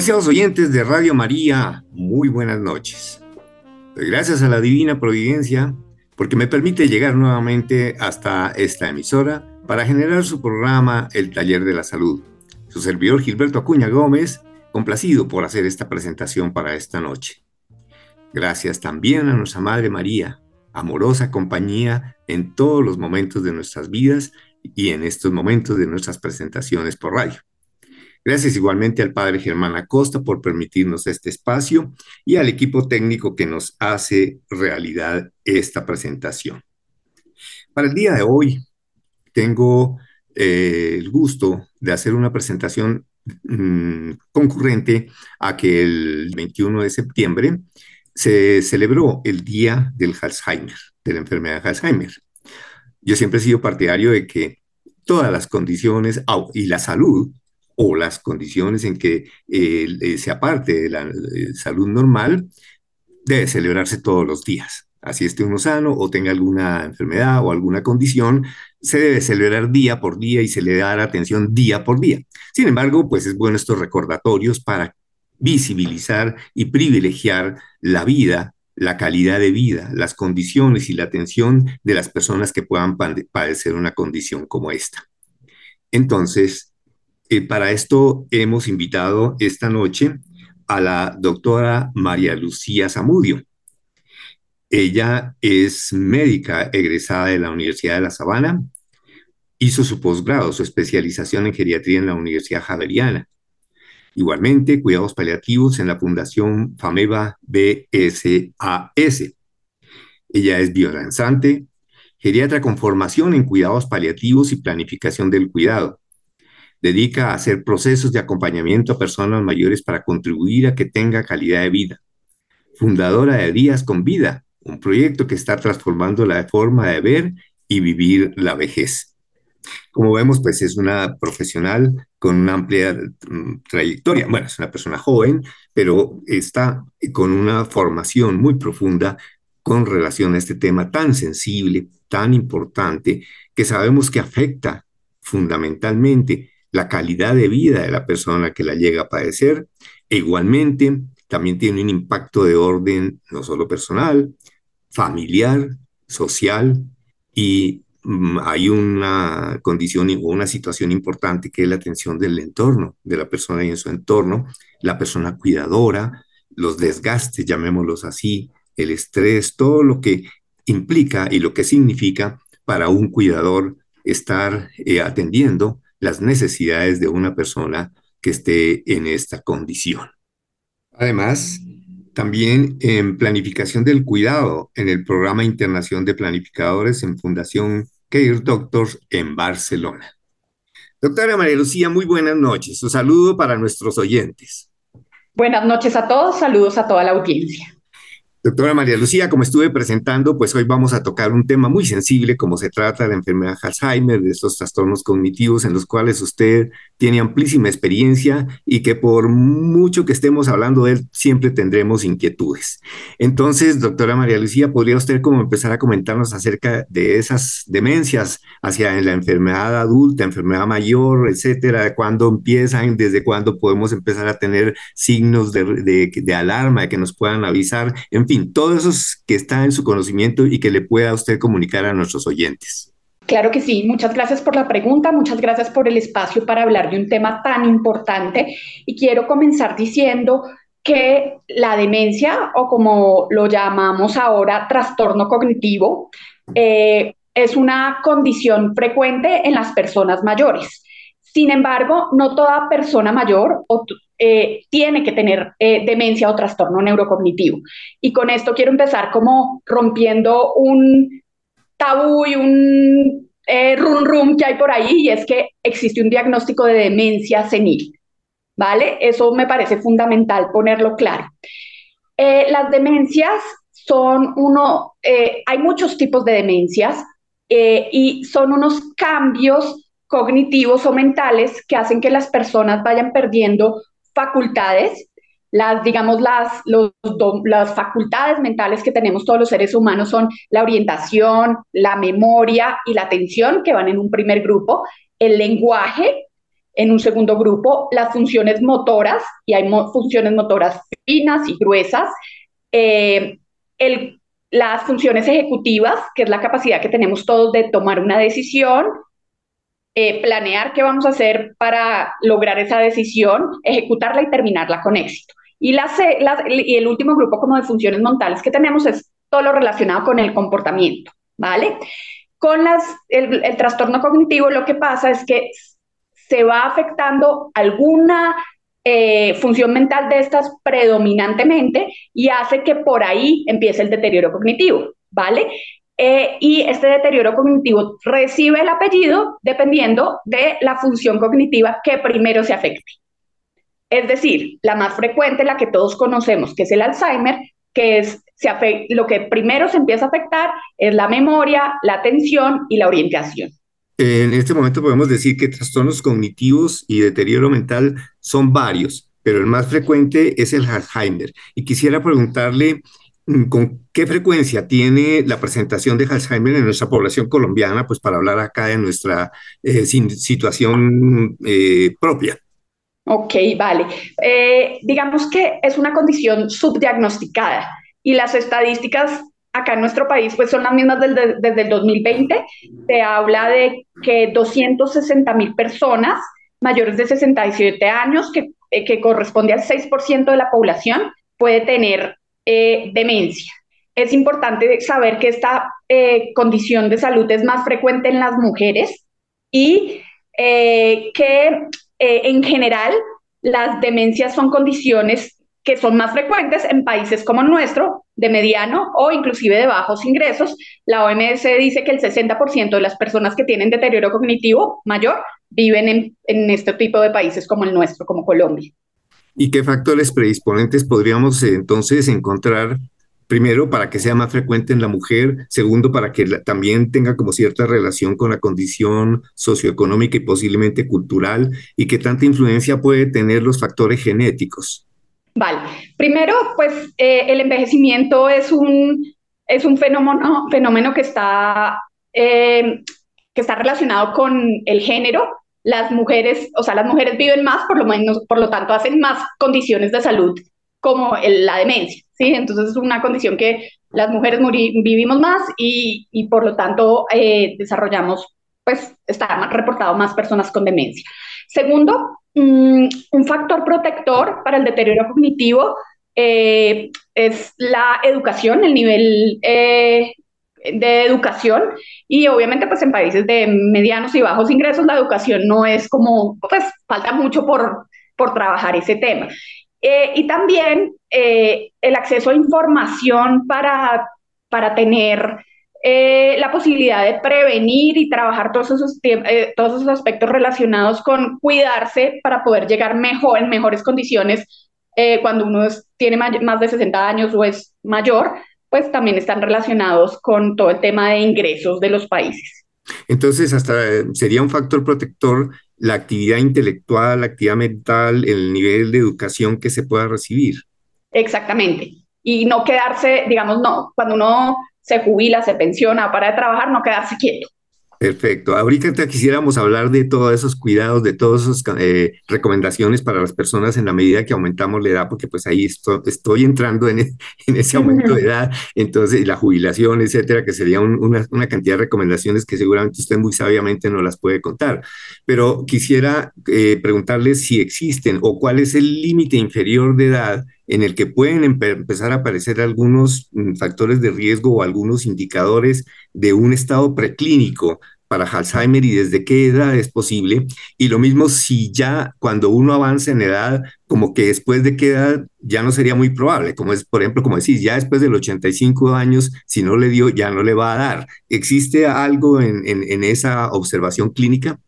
Apreciados oyentes de Radio María, muy buenas noches. gracias a la Divina Providencia porque me permite llegar nuevamente hasta esta emisora para generar su programa El Taller de la Salud. Su servidor Gilberto Acuña Gómez, complacido por hacer esta presentación para esta noche. Gracias también a nuestra Madre María, amorosa compañía en todos los momentos de nuestras vidas y en estos momentos de nuestras presentaciones por radio. Gracias igualmente al padre Germán Acosta por permitirnos este espacio y al equipo técnico que nos hace realidad esta presentación. Para el día de hoy tengo eh, el gusto de hacer una presentación mm, concurrente a que el 21 de septiembre se celebró el Día del Alzheimer, de la enfermedad de Alzheimer. Yo siempre he sido partidario de que todas las condiciones y la salud o las condiciones en que eh, se aparte de la eh, salud normal, debe celebrarse todos los días. Así esté uno sano o tenga alguna enfermedad o alguna condición, se debe celebrar día por día y se le da atención día por día. Sin embargo, pues es bueno estos recordatorios para visibilizar y privilegiar la vida, la calidad de vida, las condiciones y la atención de las personas que puedan padecer una condición como esta. Entonces, eh, para esto hemos invitado esta noche a la doctora María Lucía Zamudio. Ella es médica egresada de la Universidad de La Sabana, hizo su posgrado, su especialización en geriatría en la Universidad Javeriana. Igualmente, cuidados paliativos en la Fundación FAMEVA BSAS. Ella es biodanzante, geriatra con formación en cuidados paliativos y planificación del cuidado dedica a hacer procesos de acompañamiento a personas mayores para contribuir a que tenga calidad de vida. Fundadora de Días con Vida, un proyecto que está transformando la forma de ver y vivir la vejez. Como vemos, pues es una profesional con una amplia mm, trayectoria. Bueno, es una persona joven, pero está con una formación muy profunda con relación a este tema tan sensible, tan importante, que sabemos que afecta fundamentalmente la calidad de vida de la persona que la llega a padecer. E igualmente, también tiene un impacto de orden no solo personal, familiar, social y mm, hay una condición o una situación importante que es la atención del entorno, de la persona y en su entorno, la persona cuidadora, los desgastes, llamémoslos así, el estrés, todo lo que implica y lo que significa para un cuidador estar eh, atendiendo las necesidades de una persona que esté en esta condición. Además, también en planificación del cuidado en el programa Internación de Planificadores en Fundación Care Doctors en Barcelona. Doctora María Lucía, muy buenas noches. Un saludo para nuestros oyentes. Buenas noches a todos, saludos a toda la audiencia. Doctora María Lucía, como estuve presentando, pues hoy vamos a tocar un tema muy sensible como se trata de la enfermedad Alzheimer, de estos trastornos cognitivos en los cuales usted tiene amplísima experiencia y que por mucho que estemos hablando de él, siempre tendremos inquietudes. Entonces, doctora María Lucía, ¿podría usted como empezar a comentarnos acerca de esas demencias hacia la enfermedad adulta, enfermedad mayor, etcétera, cuándo empiezan, desde cuándo podemos empezar a tener signos de, de alarma, de que nos puedan avisar, en fin, todo eso que está en su conocimiento y que le pueda usted comunicar a nuestros oyentes. Claro que sí, muchas gracias por la pregunta, muchas gracias por el espacio para hablar de un tema tan importante y quiero comenzar diciendo que la demencia o como lo llamamos ahora trastorno cognitivo eh, es una condición frecuente en las personas mayores. Sin embargo, no toda persona mayor o eh, tiene que tener eh, demencia o trastorno neurocognitivo. Y con esto quiero empezar como rompiendo un tabú y un eh, rum rum que hay por ahí, y es que existe un diagnóstico de demencia senil. ¿Vale? Eso me parece fundamental ponerlo claro. las demencias son uno, hay muchos tipos de demencias y son unos cambios cognitivos o mentales que hacen que las personas vayan perdiendo facultades, las, digamos, las, las facultades mentales que tenemos todos los seres humanos son la orientación, la memoria y la atención, que van en un primer grupo, el lenguaje, en un segundo grupo las funciones motoras, y hay funciones motoras finas y gruesas, eh, el, las funciones ejecutivas, que es la capacidad que tenemos todos de tomar una decisión, eh, planear qué vamos a hacer para lograr esa decisión, ejecutarla y terminarla con éxito. Y, y el último grupo como de funciones mentales que tenemos es todo lo relacionado con el comportamiento, ¿vale? Con las, el, el trastorno cognitivo lo que pasa es que se va afectando alguna eh, función mental de estas predominantemente y hace que por ahí empiece el deterioro cognitivo, ¿vale? Eh, y este deterioro cognitivo recibe el apellido dependiendo de la función cognitiva que primero se afecte. Es decir, la más frecuente, la que todos conocemos, que es el Alzheimer, que es se lo que primero se empieza a afectar es la memoria, la atención y la orientación. En este momento podemos decir que trastornos cognitivos y deterioro mental son varios, pero el más frecuente es el Alzheimer. Y quisiera preguntarle con qué frecuencia tiene la presentación de Alzheimer en nuestra población colombiana, pues para hablar acá de nuestra eh, situación eh, propia. Ok, vale. Eh, digamos que es una condición subdiagnosticada y las estadísticas acá en nuestro país pues son las mismas desde, el 2020. Se habla de que 260 mil personas mayores de 67 años, que, eh, que corresponde al 6% de la población, puede tener eh, demencia. Es importante saber que esta eh, condición de salud es más frecuente en las mujeres y que en general las demencias son condiciones que son más frecuentes en países como el nuestro, de mediano o inclusive de bajos ingresos. La OMS dice que el 60% de las personas que tienen deterioro cognitivo mayor viven en, en, este tipo de países como el nuestro, como Colombia. ¿Y qué factores predisponentes podríamos eh, entonces encontrar? Primero, para que sea más frecuente en la mujer. Segundo, para que también tenga como cierta relación con la condición socioeconómica y posiblemente cultural. ¿Y qué tanta influencia puede tener los factores genéticos? Vale, primero, pues eh, el envejecimiento es un, es un fenómeno, fenómeno que, está, eh, que está relacionado con el género. Las mujeres, o sea, las mujeres viven más, por lo menos, por lo tanto, hacen más condiciones de salud como la demencia, ¿sí? Entonces es una condición que las mujeres vivimos más y, y por lo tanto eh, desarrollamos, pues está reportado más personas con demencia. Segundo, Mm, un factor protector para el deterioro cognitivo eh, es la educación, el nivel eh, de educación y obviamente pues en países de medianos y bajos ingresos la educación no es como, pues falta mucho por, por trabajar ese tema. Eh, y también el acceso a información para, para tener eh, la posibilidad de prevenir y trabajar todos esos, eh, todos esos aspectos relacionados con cuidarse para poder llegar mejor, en mejores condiciones eh, cuando uno tiene más de 60 años o es mayor, pues también están relacionados con todo el tema de ingresos de los países. Entonces, hasta sería un factor protector la actividad intelectual, la actividad mental, el nivel de educación que se pueda recibir. Exactamente. Y no quedarse, digamos, no, cuando uno se jubila, se pensiona, para de trabajar, no quedarse quieto. Perfecto. Ahorita quisiéramos hablar de todos esos cuidados, de todas esas eh, recomendaciones para las personas en la medida que aumentamos la edad, porque pues ahí estoy entrando en, en, ese aumento de edad, entonces la jubilación, etcétera, que sería una, una, cantidad de recomendaciones que seguramente usted muy sabiamente no las puede contar. Pero quisiera eh, preguntarle si existen o cuál es el límite inferior de edad en el que pueden empezar a aparecer algunos mm, factores de riesgo o algunos indicadores de un estado preclínico para Alzheimer y desde qué edad es posible. Y lo mismo si ya cuando uno avanza en edad, como que después de qué edad ya no sería muy probable, como es, por ejemplo, como decís, ya después de los 85 años, si no le dio, ya no le va a dar. ¿Existe algo en, en esa observación clínica?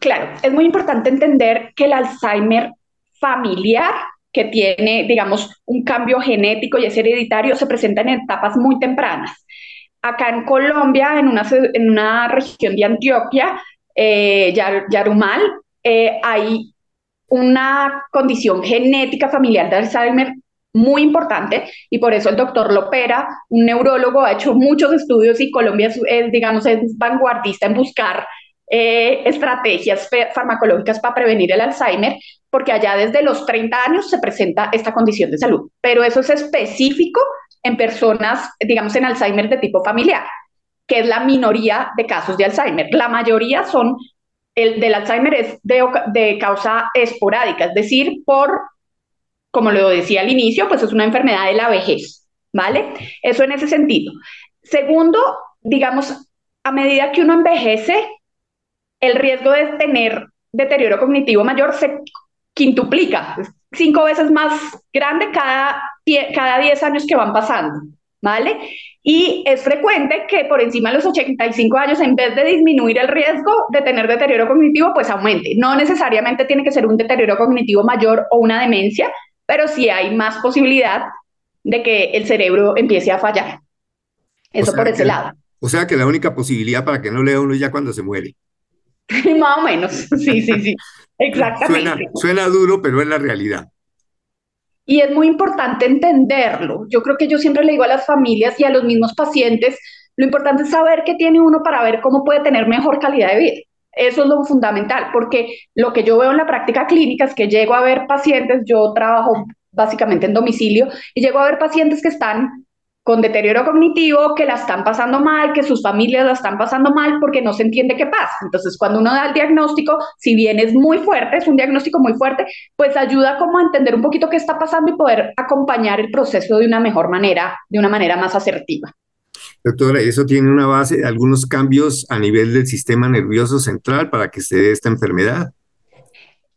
Claro, es muy importante entender que el Alzheimer familiar que tiene, digamos, un cambio genético y es hereditario, se presenta en etapas muy tempranas. Acá en Colombia, en una, en una región de Antioquia, eh, Yarumal, eh, hay una condición genética familiar de Alzheimer muy importante y por eso el doctor Lopera, un neurólogo, ha hecho muchos estudios y Colombia es, digamos, es vanguardista en buscar eh, estrategias farmacológicas para prevenir el Alzheimer, porque allá desde los 30 años se presenta esta condición de salud, pero eso es específico en personas, digamos, en Alzheimer de tipo familiar, que es la minoría de casos de Alzheimer. La mayoría son, el del Alzheimer es de, de causa esporádica, es decir, por, como lo decía al inicio, pues es una enfermedad de la vejez, ¿vale? Eso en ese sentido. Segundo, digamos, a medida que uno envejece, el riesgo de tener deterioro cognitivo mayor se quintuplica, cinco veces más grande cada, cada 10 años que van pasando, ¿vale? Y es frecuente que por encima de los 85 años, en vez de disminuir el riesgo de tener deterioro cognitivo, pues aumente. No necesariamente tiene que ser un deterioro cognitivo mayor o una demencia, pero sí hay más posibilidad de que el cerebro empiece a fallar. Eso por ese lado. O sea que la única posibilidad para que no lea uno ya cuando se muere. Más o menos, sí, sí, sí, exactamente. Suena, duro, pero es la realidad. Y es muy importante entenderlo. Yo creo que yo siempre le digo a las familias y a los mismos pacientes, lo importante es saber qué tiene uno para ver cómo puede tener mejor calidad de vida. Eso es lo fundamental, porque lo que yo veo en la práctica clínica es que llego a ver pacientes, yo trabajo básicamente en domicilio, y llego a ver pacientes que están con deterioro cognitivo, que la están pasando mal, que sus familias la están pasando mal porque no se entiende qué pasa. Entonces, cuando uno da el diagnóstico, si bien es muy fuerte, es un diagnóstico muy fuerte, pues ayuda como a entender un poquito qué está pasando y poder acompañar el proceso de una mejor manera, de una manera más asertiva. Doctora, ¿eso tiene una base, algunos cambios a nivel del sistema nervioso central para que se dé esta enfermedad?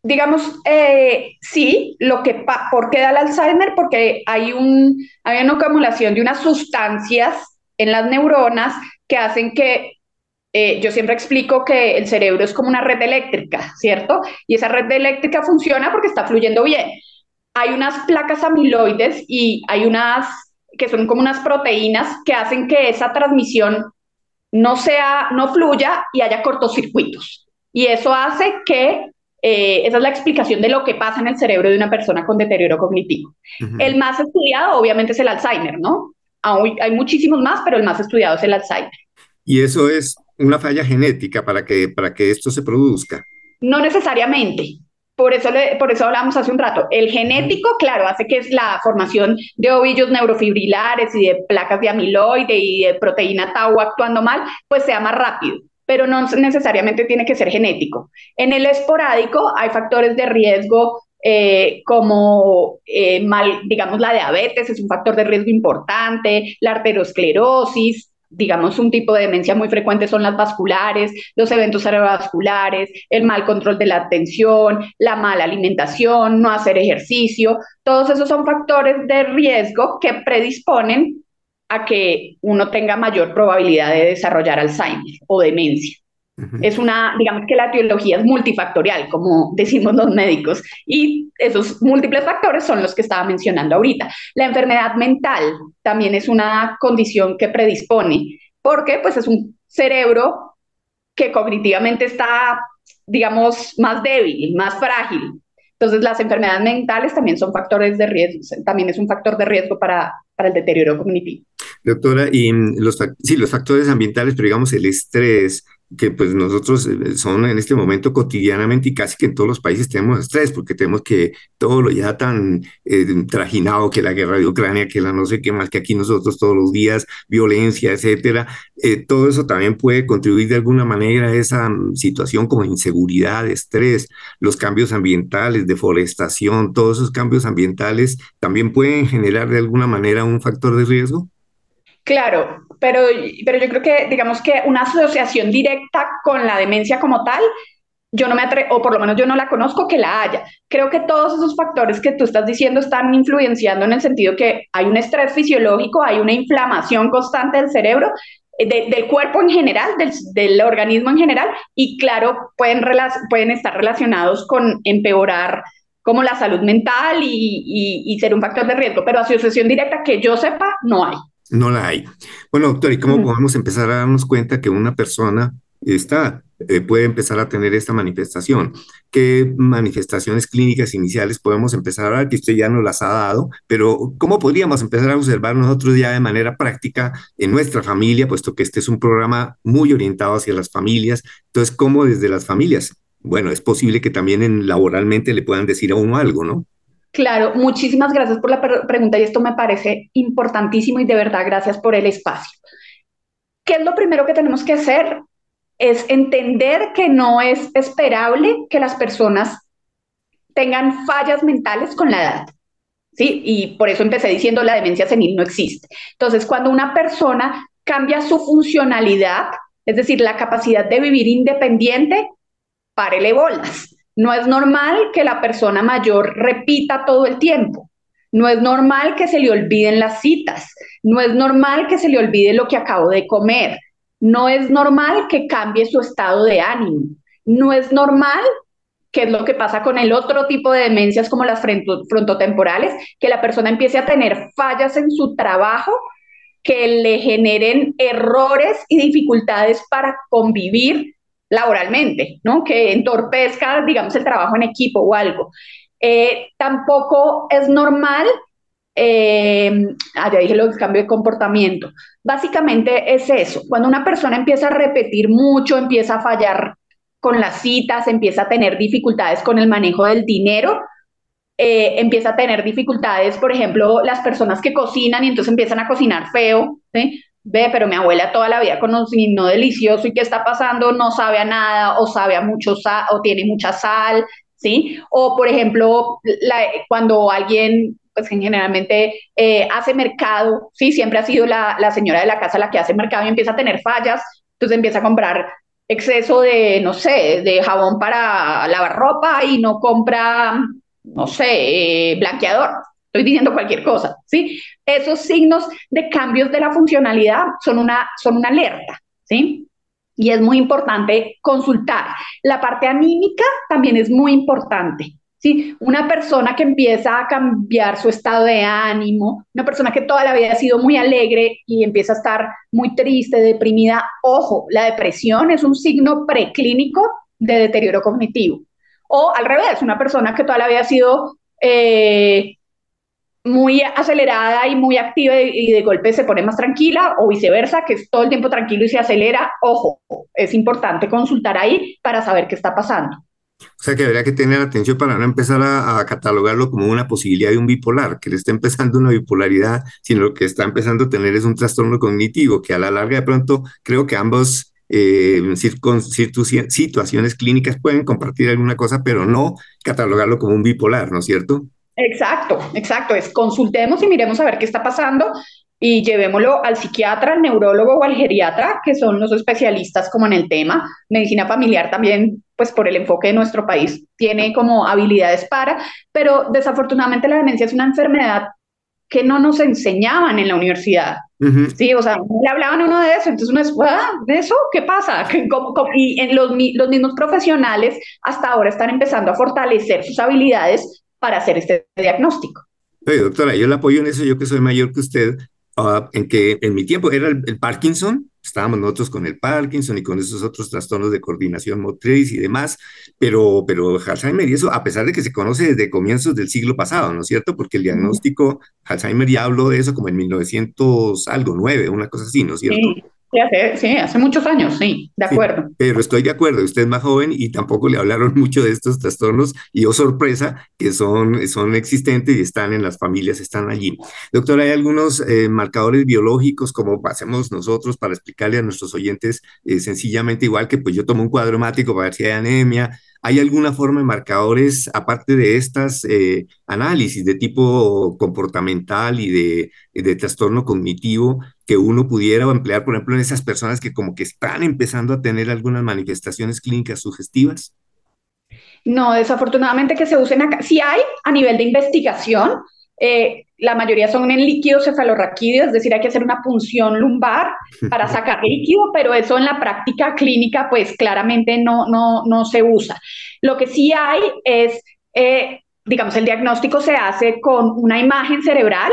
Digamos, eh, sí, lo que ¿por qué da el Alzheimer? Porque hay, un, hay una acumulación de unas sustancias en las neuronas que hacen que, eh, yo siempre explico que el cerebro es como una red eléctrica, ¿cierto? Y esa red eléctrica funciona porque está fluyendo bien. Hay unas placas amiloides y hay unas que son como unas proteínas que hacen que esa transmisión no sea, no fluya y haya cortocircuitos. Y eso hace que eh, esa es la explicación de lo que pasa en el cerebro de una persona con deterioro cognitivo. El más estudiado, obviamente, es el Alzheimer, ¿no? hay muchísimos más, pero el más estudiado es el Alzheimer. ¿Y eso es una falla genética para que, para que esto se produzca? No necesariamente. Por eso, por eso hablamos hace un rato. El genético, claro, hace que es la formación de ovillos neurofibrilares y de placas de amiloide y de proteína tau actuando mal, pues sea más rápido pero no necesariamente tiene que ser genético. En el esporádico hay factores de riesgo eh, como eh, mal, digamos, la diabetes es un factor de riesgo importante, la arteriosclerosis, digamos, un tipo de demencia muy frecuente son las vasculares, los eventos cerebrovasculares, el mal control de la atención, la mala alimentación, no hacer ejercicio, todos esos son factores de riesgo que predisponen a que uno tenga mayor probabilidad de desarrollar Alzheimer o demencia. Es una, digamos que la etiología es multifactorial, como decimos los médicos, y esos múltiples factores son los que estaba mencionando ahorita. La enfermedad mental también es una condición que predispone, porque pues es un cerebro que cognitivamente está, digamos, más débil, más frágil. Entonces las enfermedades mentales también son factores de riesgo, también es un factor de riesgo para, para el deterioro cognitivo. Doctora, y los, sí, los factores ambientales, pero digamos el estrés, que pues nosotros eh, son en este momento cotidianamente y casi que en todos los países tenemos estrés, porque tenemos que todo lo ya tan eh, trajinado que la guerra de Ucrania, que la no sé qué más, que aquí nosotros todos los días, violencia, etcétera, eh, todo eso también puede contribuir de alguna manera a esa mm, situación como inseguridad, estrés, los cambios ambientales, deforestación, todos esos cambios ambientales también pueden generar de alguna manera un factor de riesgo. Claro, pero, pero yo creo que, digamos que una asociación directa con la demencia como tal, yo no me atrevo, o por lo menos yo no la conozco que la haya. Creo que todos esos factores que tú estás diciendo están influenciando en el sentido que hay un estrés fisiológico, hay una inflamación constante del cerebro, eh, del cuerpo en general, del, del, organismo en general, y claro, pueden, pueden estar relacionados con empeorar como la salud mental y, y ser un factor de riesgo, pero asociación directa que yo sepa, no hay. No la hay. Bueno, doctor, ¿y cómo podemos empezar a darnos cuenta que una persona está, eh, puede empezar a tener esta manifestación. ¿Qué manifestaciones clínicas iniciales podemos empezar a ver? Que usted ya nos las ha dado, pero ¿cómo podríamos empezar a observar nosotros ya de manera práctica en nuestra familia, puesto que este es un programa muy orientado hacia las familias? Entonces, ¿cómo desde las familias? Bueno, es posible que también en, laboralmente le puedan decir a uno algo, ¿no? Claro, muchísimas gracias por la pregunta y esto me parece importantísimo y de verdad gracias por el espacio. ¿Qué es lo primero que tenemos que hacer? Es entender que no es esperable que las personas tengan fallas mentales con la edad. ¿Sí? Y por eso empecé diciendo la demencia senil no existe. Entonces, cuando una persona cambia su funcionalidad, es decir, la capacidad de vivir independiente, párele bolas. No es normal que la persona mayor repita todo el tiempo. No es normal que se le olviden las citas. No es normal que se le olvide lo que acabo de comer. No es normal que cambie su estado de ánimo. No es normal, que es lo que pasa con el otro tipo de demencias como las frontotemporales, que la persona empiece a tener fallas en su trabajo que le generen errores y dificultades para convivir laboralmente, ¿no? Que entorpezca, digamos, el trabajo en equipo o algo. Eh, tampoco es normal, eh, ah, ya dije lo del cambio de comportamiento. Básicamente es eso, cuando una persona empieza a repetir mucho, empieza a fallar con las citas, empieza a tener dificultades con el manejo del dinero, eh, empieza a tener dificultades, por ejemplo, las personas que cocinan y entonces empiezan a cocinar feo, ¿sí? Ve, pero mi abuela toda la vida cocinó delicioso y qué está pasando, no sabe a nada o sabe a mucho sal o tiene mucha sal, ¿sí? O por ejemplo, cuando alguien, pues generalmente eh, hace mercado, ¿sí? Siempre ha sido la, la señora de la casa la que hace mercado y empieza a tener fallas, entonces empieza a comprar exceso de, no sé, de jabón para lavar ropa y no compra, no sé, eh, blanqueador, estoy diciendo cualquier cosa, ¿sí? Esos signos de cambios de la funcionalidad son una, son una alerta, ¿sí? Y es muy importante consultar. La parte anímica también es muy importante. ¿sí? Una persona que empieza a cambiar su estado de ánimo, una persona que toda la vida ha sido muy alegre y empieza a estar muy triste, deprimida, ojo, la depresión es un signo preclínico de deterioro cognitivo. O al revés, una persona que toda la vida ha sido eh, muy acelerada y muy activa y de golpe se pone más tranquila o viceversa, que es todo el tiempo tranquilo y se acelera, ojo, es importante consultar ahí para saber qué está pasando. O sea que habría que tener atención para no empezar a, catalogarlo como una posibilidad de un bipolar, que le está empezando una bipolaridad, sino lo que está empezando a tener es un trastorno cognitivo, que a la larga de pronto creo que ambos eh, situaciones clínicas pueden compartir alguna cosa, pero no catalogarlo como un bipolar, ¿no es cierto? Exacto, exacto. Es consultemos y miremos a ver qué está pasando y llevémoslo al psiquiatra, al neurólogo o al geriatra, que son los especialistas como en el tema. Medicina familiar también, pues por el enfoque de nuestro país, tiene como habilidades para, pero desafortunadamente la demencia es una enfermedad que no nos enseñaban en la universidad. Sí, o sea, le hablaban uno de eso, entonces uno es, ah, ¿de eso qué pasa? Y en los, los mismos profesionales hasta ahora están empezando a fortalecer sus habilidades para hacer este diagnóstico. Oye, doctora, yo le apoyo en eso, yo que soy mayor que usted, ah, en que en mi tiempo era el, Parkinson, estábamos nosotros con el Parkinson y con esos otros trastornos de coordinación motriz y demás, pero, pero Alzheimer y eso, a pesar de que se conoce desde comienzos del siglo pasado, ¿no es cierto? Porque el diagnóstico, Alzheimer ya habló de eso como en 1900 algo, 9, una cosa así, ¿no es cierto? Sí, hace, muchos años, sí, de acuerdo. pero estoy de acuerdo, usted es más joven y tampoco le hablaron mucho de estos trastornos y oh sorpresa que son, son existentes y están en las familias, están allí. Doctor, ¿hay algunos eh, marcadores biológicos como hacemos nosotros para explicarle a nuestros oyentes eh, sencillamente igual que pues yo tomo un cuadro hemático para ver si hay anemia, ¿Hay alguna forma de marcadores, aparte de estas eh, análisis de tipo comportamental y de, de, trastorno cognitivo, que uno pudiera emplear, por ejemplo, en esas personas que como que están empezando a tener algunas manifestaciones clínicas sugestivas? No, desafortunadamente que se usen acá. Sí hay a nivel de investigación, eh, la mayoría son en líquido cefalorraquídeo, es decir, hay que hacer una punción lumbar para sacar líquido, pero eso en la práctica clínica pues claramente no, no, no se usa. Lo que sí hay es, eh, digamos, el diagnóstico se hace con una imagen cerebral,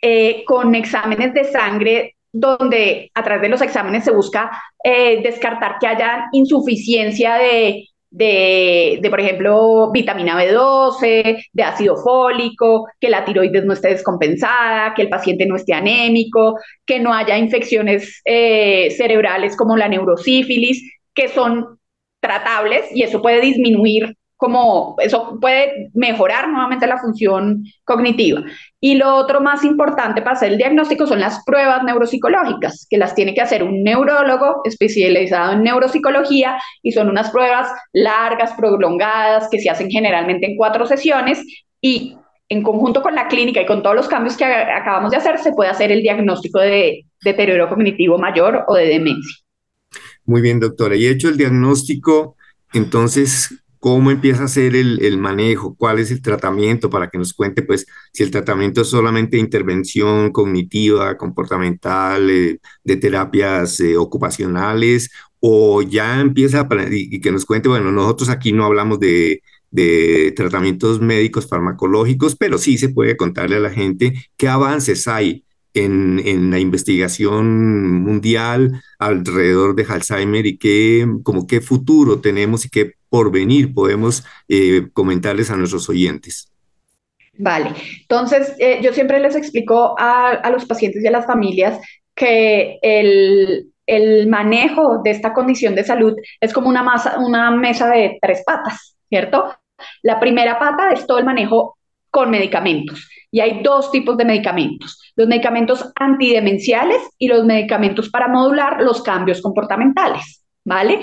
eh, con exámenes de sangre donde a través de los exámenes se busca eh, descartar que haya insuficiencia de, de, de, por ejemplo, vitamina B12, de ácido fólico, que la tiroides no esté descompensada, que el paciente no esté anémico, que no haya infecciones eh, cerebrales como la neurosífilis, que son tratables y eso puede disminuir como eso puede mejorar nuevamente la función cognitiva. Y lo otro más importante para hacer el diagnóstico son las pruebas neuropsicológicas, que las tiene que hacer un neurólogo especializado en neuropsicología y son unas pruebas largas, prolongadas, que se hacen generalmente en cuatro sesiones y en conjunto con la clínica y con todos los cambios que acabamos de hacer, se puede hacer el diagnóstico de deterioro cognitivo mayor o de demencia. Muy bien, doctora. Y hecho el diagnóstico, entonces, cómo empieza a ser el, manejo, cuál es el tratamiento, para que nos cuente, pues, si el tratamiento es solamente intervención cognitiva, comportamental, eh, de terapias eh, ocupacionales, o ya empieza a, y, y, que nos cuente, bueno, nosotros aquí no hablamos de, de tratamientos médicos farmacológicos, pero sí se puede contarle a la gente qué avances hay en, la investigación mundial alrededor de Alzheimer y qué, como qué futuro tenemos y qué porvenir podemos eh, comentarles a nuestros oyentes. Vale, entonces eh, yo siempre les explico a, los pacientes y a las familias que el, el, manejo de esta condición de salud es como una, masa, una mesa de tres patas, ¿cierto? La primera pata es todo el manejo con medicamentos. Y hay dos tipos de medicamentos, los medicamentos antidemenciales y los medicamentos para modular los cambios comportamentales, ¿vale?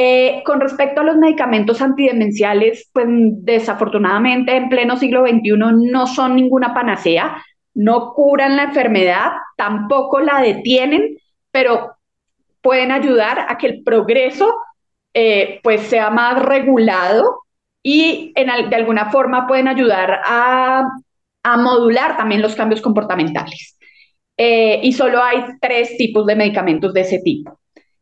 Eh, con respecto a los medicamentos antidemenciales, pues desafortunadamente en pleno siglo XXI no son ninguna panacea, no curan la enfermedad, tampoco la detienen, pero pueden ayudar a que el progreso eh, pues sea más regulado y de alguna forma pueden ayudar a a modular también los cambios comportamentales. Eh, y solo hay tres tipos de medicamentos de ese tipo.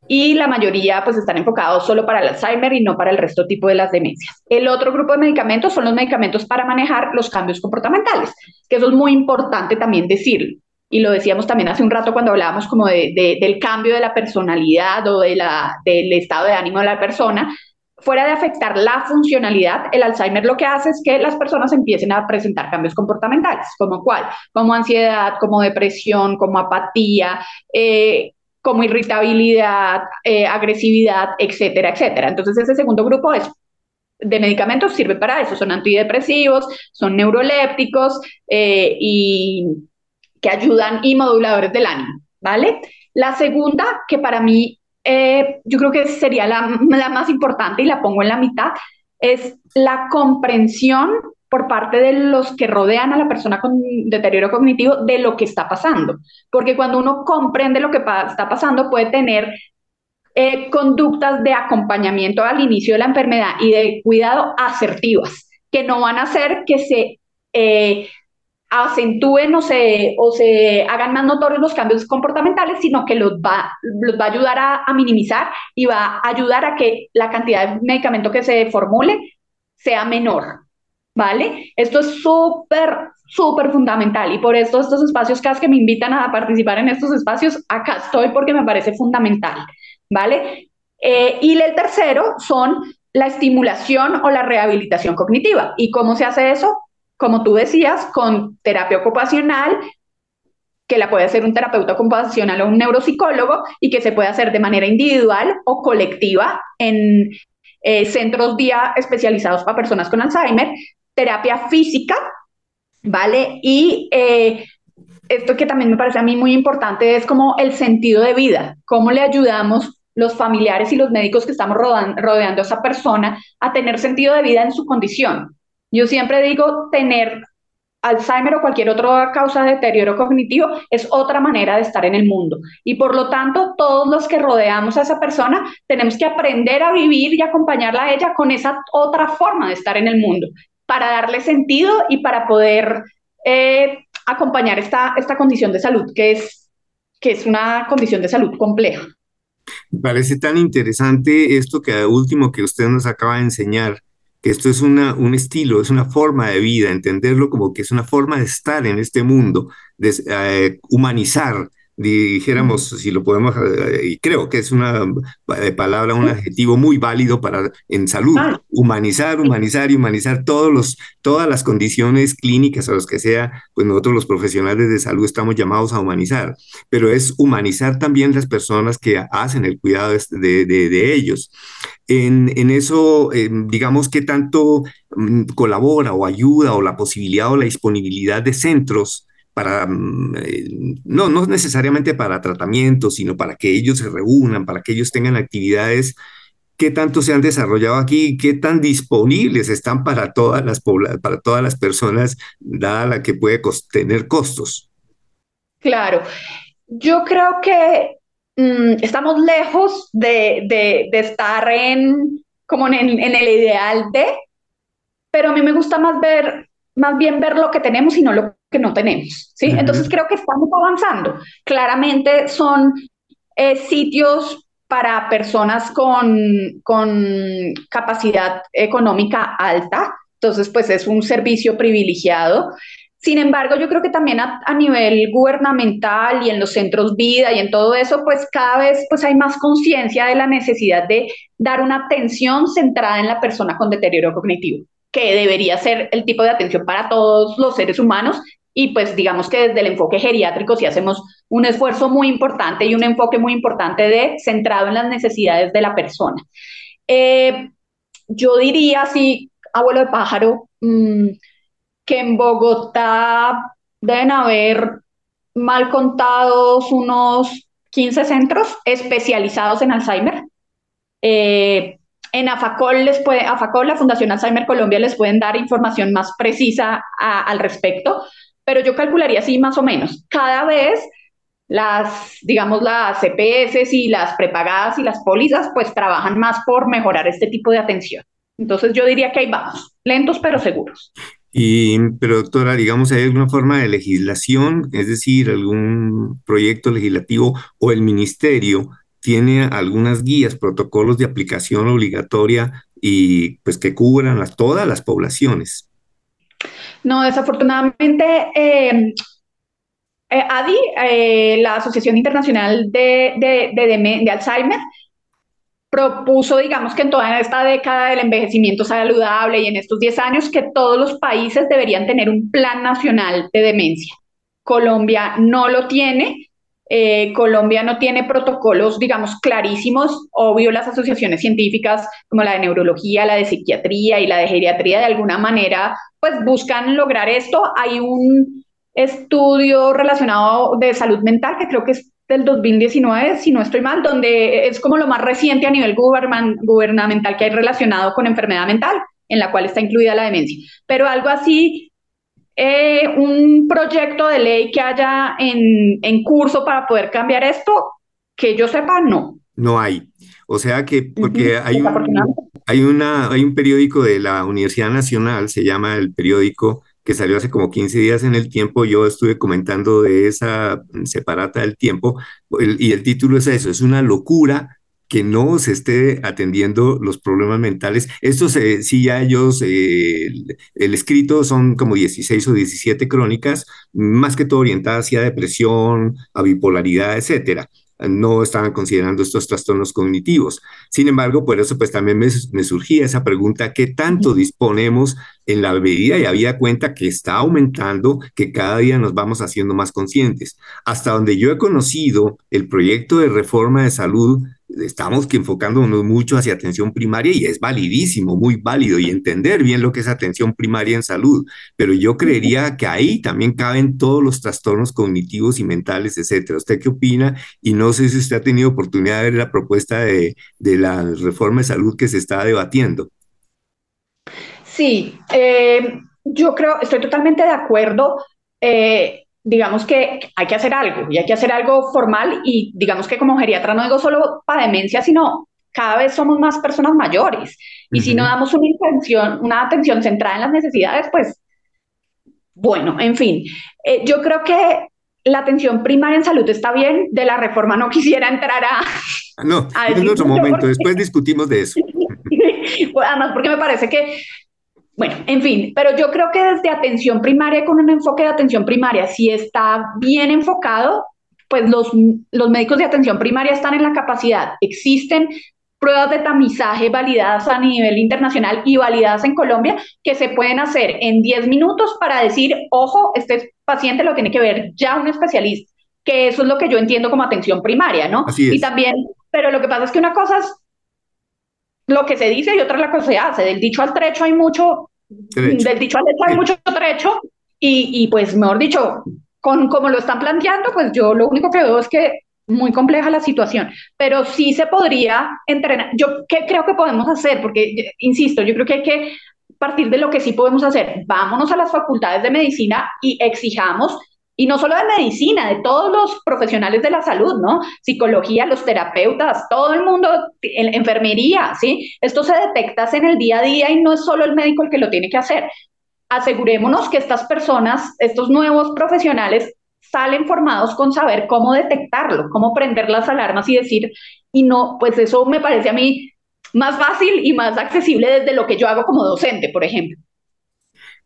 Y la mayoría pues están enfocados solo para el Alzheimer y no para el resto tipo de las demencias. El otro grupo de medicamentos son los medicamentos para manejar los cambios comportamentales, que eso es muy importante también decirlo. Y lo decíamos también hace un rato cuando hablábamos como de, del cambio de la personalidad o de la, del estado de ánimo de la persona, fuera de afectar la funcionalidad, el Alzheimer lo que hace es que las personas empiecen a presentar cambios comportamentales, como cuál, como ansiedad, como depresión, como apatía, eh, como irritabilidad, eh, agresividad, etcétera, etcétera. Entonces ese segundo grupo es de medicamentos sirve para eso, son antidepresivos, son neurolépticos eh, y que ayudan y moduladores del ánimo, ¿vale? La segunda, que para mí eh, yo creo que sería la, más importante y la pongo en la mitad, es la comprensión por parte de los que rodean a la persona con deterioro cognitivo de lo que está pasando. Porque cuando uno comprende lo que está pasando, puede tener eh, conductas de acompañamiento al inicio de la enfermedad y de cuidado asertivas, que no van a hacer que se eh, acentúen o se, o se hagan más notorios los cambios comportamentales, sino que los va, los va a ayudar a, minimizar y va a ayudar a que la cantidad de medicamento que se formule sea menor. ¿Vale? Esto es súper, súper fundamental y por eso estos espacios CAS que me invitan a participar en estos espacios, acá estoy porque me parece fundamental. ¿Vale? Eh, y el tercero son la estimulación o la rehabilitación cognitiva. ¿Y cómo se hace eso? como tú decías, con terapia ocupacional, que la puede hacer un terapeuta ocupacional o un neuropsicólogo y que se puede hacer de manera individual o colectiva en eh, centros día especializados para personas con Alzheimer, terapia física, ¿vale? Y eh, esto que también me parece a mí muy importante es como el sentido de vida, cómo le ayudamos los familiares y los médicos que estamos rodeando a esa persona a tener sentido de vida en su condición. Yo siempre digo, tener Alzheimer o cualquier otra causa de deterioro cognitivo es otra manera de estar en el mundo. Y por lo tanto, todos los que rodeamos a esa persona tenemos que aprender a vivir y acompañarla a ella con esa otra forma de estar en el mundo, para darle sentido y para poder eh, acompañar esta, esta condición de salud, que es, que es una condición de salud compleja. Me parece tan interesante esto que último que usted nos acaba de enseñar, esto es una, un estilo, es una forma de vida, entenderlo como que es una forma de estar en este mundo, de eh, humanizar dijéramos, si lo podemos, eh, y creo que es una eh, palabra, un adjetivo muy válido para en salud, humanizar, humanizar y humanizar todos los, todas las condiciones clínicas a los que sea, pues nosotros los profesionales de salud estamos llamados a humanizar, pero es humanizar también las personas que hacen el cuidado de, de, ellos. En, en eso, digamos que tanto mm, colabora o ayuda o la posibilidad o la disponibilidad de centros para, mm, eh, no, no necesariamente para tratamiento, sino para que ellos se reúnan, para que ellos tengan actividades. Qué tanto se han desarrollado aquí, qué tan disponibles están para todas las, para todas las personas, dada la que puede tener costos. Claro, yo creo que mm, estamos lejos de, estar en, como en, en, el ideal de, pero a mí me gusta más ver, más bien ver lo que tenemos y no lo que no tenemos, ¿sí? Entonces creo que estamos avanzando. Claramente son eh, sitios para personas con, con capacidad económica alta, entonces pues es un servicio privilegiado. Sin embargo, yo creo que también a, nivel gubernamental y en los centros vida y en todo eso, pues cada vez pues hay más conciencia de la necesidad de dar una atención centrada en la persona con deterioro cognitivo, que debería ser el tipo de atención para todos los seres humanos y pues digamos que desde el enfoque geriátrico sí hacemos un esfuerzo muy importante y un enfoque muy importante de centrado en las necesidades de la persona. Eh, yo diría, sí, abuelo de pájaro, mm, que en Bogotá deben haber mal contados unos 15 centros especializados en Alzheimer. Eh, en AFACOL, les puede, AFACOL, la Fundación Alzheimer Colombia, les pueden dar información más precisa al respecto, pero yo calcularía así más o menos. Cada vez las, digamos, las CPS y las prepagadas y las pólizas, pues trabajan más por mejorar este tipo de atención. Entonces yo diría que ahí vamos, lentos pero seguros. Y, pero doctora, digamos, ¿hay alguna forma de legislación, es decir, algún proyecto legislativo o el ministerio tiene algunas guías, protocolos de aplicación obligatoria y pues que cubran todas las poblaciones? No, desafortunadamente, eh, eh, ADI, eh, la Asociación Internacional de, de, Alzheimer, propuso, digamos que en toda esta década del envejecimiento saludable y en estos 10 años, que todos los países deberían tener un plan nacional de demencia. Colombia no lo tiene. Colombia no tiene protocolos, digamos, clarísimos. Obvio, las asociaciones científicas como la de neurología, la de psiquiatría y la de geriatría, de alguna manera pues buscan lograr esto. Hay un estudio relacionado de salud mental que creo que es del 2019, si no estoy mal, donde es como lo más reciente a nivel gubernamental que hay relacionado con enfermedad mental, en la cual está incluida la demencia. Pero algo así, eh, un proyecto de ley que haya en, en curso para poder cambiar esto, que yo sepa, no. No hay. O sea que, porque hay, un, hay, una, hay un periódico de la Universidad Nacional, se llama el periódico, que salió hace como 15 días en el tiempo. Yo estuve comentando de esa separata del tiempo, y el título es eso: es una locura que no se esté atendiendo los problemas mentales. Estos sí ya ellos, eh, el, escrito son como 16 o 17 crónicas, más que todo orientadas hacia depresión, a bipolaridad, etcétera no estaban considerando estos trastornos cognitivos. Sin embargo, por eso pues también me, surgía esa pregunta, ¿qué tanto disponemos en la medida y había cuenta que está aumentando, que cada día nos vamos haciendo más conscientes? Hasta donde yo he conocido el proyecto de reforma de salud estamos enfocándonos mucho hacia atención primaria y es validísimo, muy válido y entender bien lo que es atención primaria en salud, pero yo creería que ahí también caben todos los trastornos cognitivos y mentales, etcétera. ¿Usted qué opina? Y no sé si usted ha tenido oportunidad de ver la propuesta de, la reforma de salud que se está debatiendo. Sí, eh, yo creo, estoy totalmente de acuerdo. Eh, digamos que hay que hacer algo y hay que hacer algo formal y digamos que como geriatra no digo solo para demencia, sino cada vez somos más personas mayores. Y si no damos una atención, una atención centrada en las necesidades, pues bueno, en fin, eh, yo creo que la atención primaria en salud está bien, de la reforma no quisiera entrar a... Ah, no, en otro momento, después discutimos de eso. Además, porque me parece que bueno, en fin, pero yo creo que desde atención primaria, con un enfoque de atención primaria, si está bien enfocado, pues los, los médicos de atención primaria están en la capacidad. Existen pruebas de tamizaje validadas a nivel internacional y validadas en Colombia que se pueden hacer en 10 minutos para decir, ojo, este paciente lo tiene que ver ya un especialista, que eso es lo que yo entiendo como atención primaria, ¿no? Y también, pero lo que pasa es que una cosa es lo que se dice y otra la que se hace. Del dicho al trecho hay mucho, del dicho al trecho hay mucho trecho y, y pues, mejor dicho, con como lo están planteando, pues yo lo único que veo es que muy compleja la situación, pero sí se podría entrenar. Yo, ¿qué creo que podemos hacer? Porque, insisto, yo creo que hay que partir de lo que sí podemos hacer. Vámonos a las facultades de medicina y exijamos, y no solo de medicina, de todos los profesionales de la salud, ¿no? Psicología, los terapeutas, todo el mundo, en enfermería, ¿sí? Esto se detecta en el día a día y no es solo el médico el que lo tiene que hacer. Asegurémonos que estas personas, estos nuevos profesionales, salen formados con saber cómo detectarlo, cómo prender las alarmas y decir, y no, pues eso me parece a mí más fácil y más accesible desde lo que yo hago como docente, por ejemplo.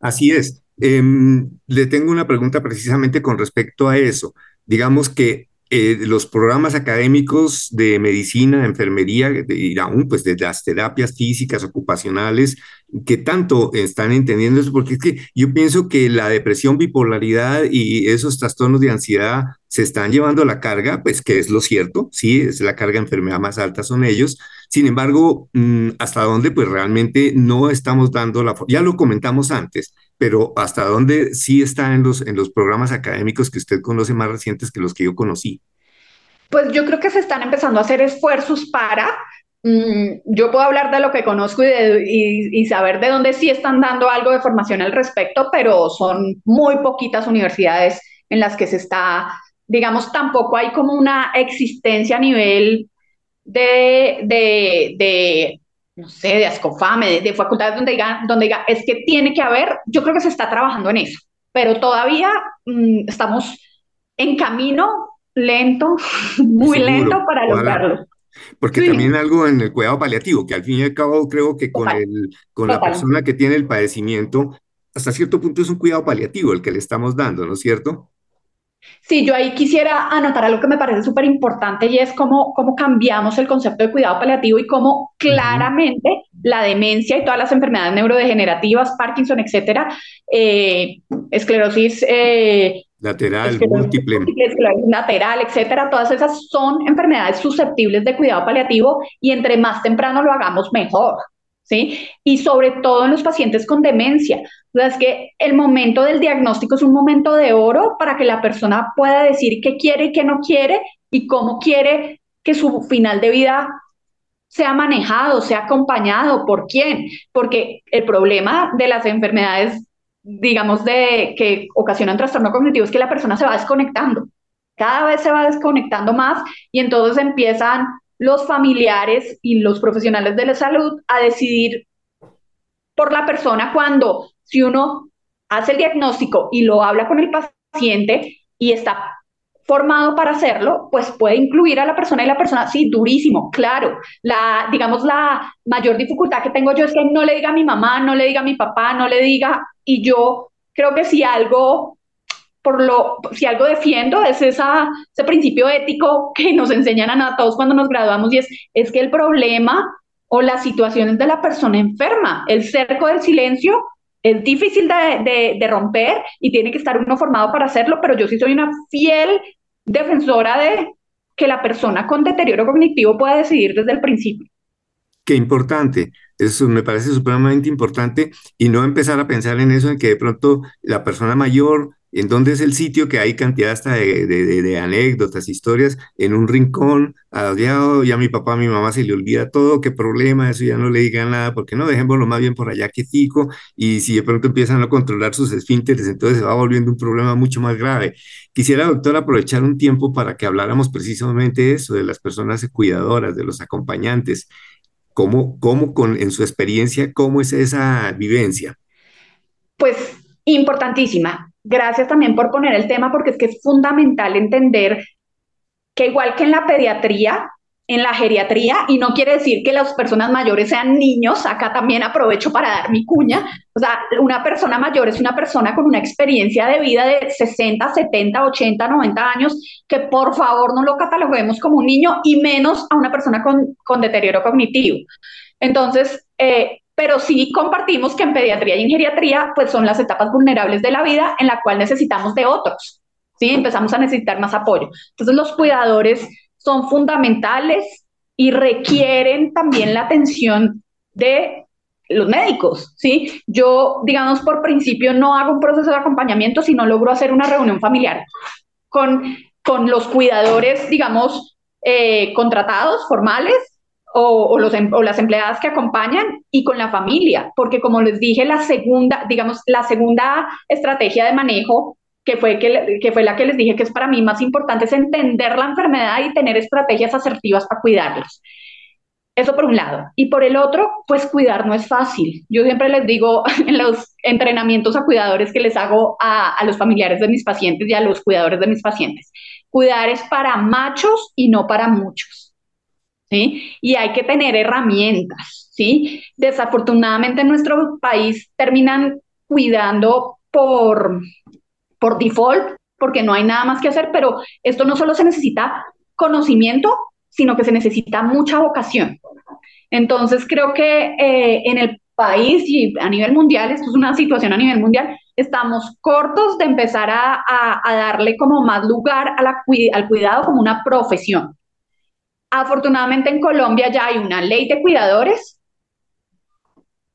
Así es. Em, le tengo una pregunta precisamente con respecto a eso. Digamos que eh, los programas académicos de medicina, de enfermería y aún pues de las terapias físicas, ocupacionales, que tanto están entendiendo eso, porque es que yo pienso que la depresión, bipolaridad y esos trastornos de ansiedad se están llevando la carga, pues que es lo cierto, sí, es la carga de enfermedad más alta son ellos. Sin embargo, mm, hasta dónde pues realmente no estamos dando la, ya lo comentamos antes, pero hasta dónde sí está en los, en los programas académicos que usted conoce más recientes que los que yo conocí. Pues yo creo que se están empezando a hacer esfuerzos para Mm, yo puedo hablar de lo que conozco y, saber de dónde sí están dando algo de formación al respecto, pero son muy poquitas universidades en las que se está, digamos, tampoco hay como una existencia a nivel de, de, no sé, de Ascofame, de, facultades donde diga, donde diga, es que tiene que haber, yo creo que se está trabajando en eso, pero todavía mm, estamos en camino lento, muy lento para lograrlo. Porque también algo en el cuidado paliativo, que al fin y al cabo creo que con, el, con la persona que tiene el padecimiento, hasta cierto punto es un cuidado paliativo el que le estamos dando, ¿no es cierto? Sí, yo ahí quisiera anotar algo que me parece súper importante y es cómo, cómo cambiamos el concepto de cuidado paliativo y cómo claramente la demencia y todas las enfermedades neurodegenerativas, Parkinson, etcétera, eh, esclerosis eh, Lateral, múltiple. Lateral, etcétera. Todas esas son enfermedades susceptibles de cuidado paliativo y entre más temprano lo hagamos, mejor. ¿Sí? Y sobre todo en los pacientes con demencia. O es que el momento del diagnóstico es un momento de oro para que la persona pueda decir qué quiere y qué no quiere y cómo quiere que su final de vida sea manejado, sea acompañado, por quién. Porque el problema de las enfermedades digamos, de que ocasionan trastorno cognitivo es que la persona se va desconectando. Cada vez se va desconectando más y entonces empiezan los familiares y los profesionales de la salud a decidir por la persona cuando si uno hace el diagnóstico y lo habla con el paciente y está formado para hacerlo, pues puede incluir a la persona y la persona, sí, durísimo, claro. La, digamos, la mayor dificultad que tengo yo es que no le diga a mi mamá, no le diga a mi papá, no le diga, y yo creo que si algo, por lo, si algo defiendo es esa, ese principio ético que nos enseñan a todos cuando nos graduamos y es, es que el problema o las situaciones de la persona enferma, el cerco del silencio es difícil de, de, romper y tiene que estar uno formado para hacerlo, pero yo sí soy una fiel defensora de que la persona con deterioro cognitivo pueda decidir desde el principio. Qué importante, eso me parece supremamente importante y no empezar a pensar en eso, en que de pronto la persona mayor en dónde es el sitio que hay cantidad hasta de, de, anécdotas, historias, en un rincón, a, ya, mi papá, mi mamá se le olvida todo, qué problema, eso ya no le digan nada, porque no, dejémoslo más bien por allá que fico, y si de pronto empiezan a controlar sus esfínteres, entonces se va volviendo un problema mucho más grave. Quisiera, doctor, aprovechar un tiempo para que habláramos precisamente eso, de las personas cuidadoras, de los acompañantes, cómo, cómo con, en su experiencia, cómo es esa vivencia. Pues importantísima gracias también por poner el tema porque es que es fundamental entender que igual que en la pediatría, en la geriatría y no quiere decir que las personas mayores sean niños, acá también aprovecho para dar mi cuña, o sea, una persona mayor es una persona con una experiencia de vida de 60, 70, 80, 90 años, que por favor no lo cataloguemos como un niño y menos a una persona con, con deterioro cognitivo. Entonces, eh, pero sí compartimos que en pediatría y en geriatría, pues son las etapas vulnerables de la vida en la cual necesitamos de otros, ¿sí? Empezamos a necesitar más apoyo. Entonces, los cuidadores son fundamentales y requieren también la atención de los médicos, ¿sí? Yo, digamos, por principio no hago un proceso de acompañamiento si no logro hacer una reunión familiar con, con los cuidadores, digamos, eh, contratados, formales, em, o, las empleadas que acompañan y con la familia, porque como les dije, la segunda, digamos, la segunda estrategia de manejo que fue, que, fue la que les dije que es para mí más importante, es entender la enfermedad y tener estrategias asertivas para cuidarlos. Eso por un lado. Y por el otro, pues cuidar no es fácil. Yo siempre les digo en los entrenamientos a cuidadores que les hago a, a los familiares de mis pacientes y a los cuidadores de mis pacientes. Cuidar es para machos y no para muchos. ¿Sí? Y hay que tener herramientas, ¿sí? Desafortunadamente en nuestro país terminan cuidando por, por default, porque no hay nada más que hacer, pero esto no solo se necesita conocimiento, sino que se necesita mucha vocación. Entonces creo que eh, en el país y a nivel mundial, esto es una situación a nivel mundial, estamos cortos de empezar a, darle como más lugar a al cuidado como una profesión. Afortunadamente en Colombia ya hay una ley de cuidadores